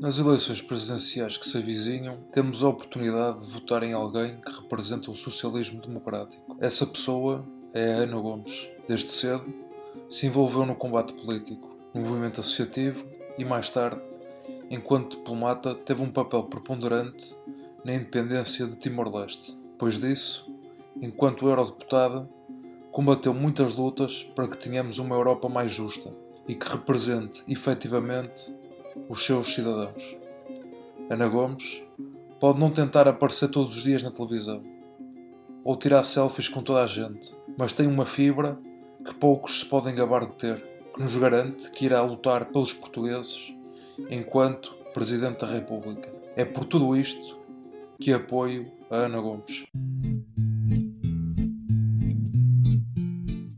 Nas eleições presidenciais que se avizinham, temos a oportunidade de votar em alguém que representa o socialismo democrático. Essa pessoa é a Ana Gomes. Desde cedo, se envolveu no combate político, no movimento associativo e, mais tarde, enquanto diplomata, teve um papel preponderante na independência de Timor-Leste. Depois disso, enquanto eurodeputada, combateu muitas lutas para que tenhamos uma Europa mais justa e que represente efetivamente os seus cidadãos. Ana Gomes pode não tentar aparecer todos os dias na televisão ou tirar selfies com toda a gente, mas tem uma fibra que poucos se podem gabar de ter, que nos garante que irá lutar pelos portugueses enquanto Presidente da República. É por tudo isto que apoio a Ana Gomes.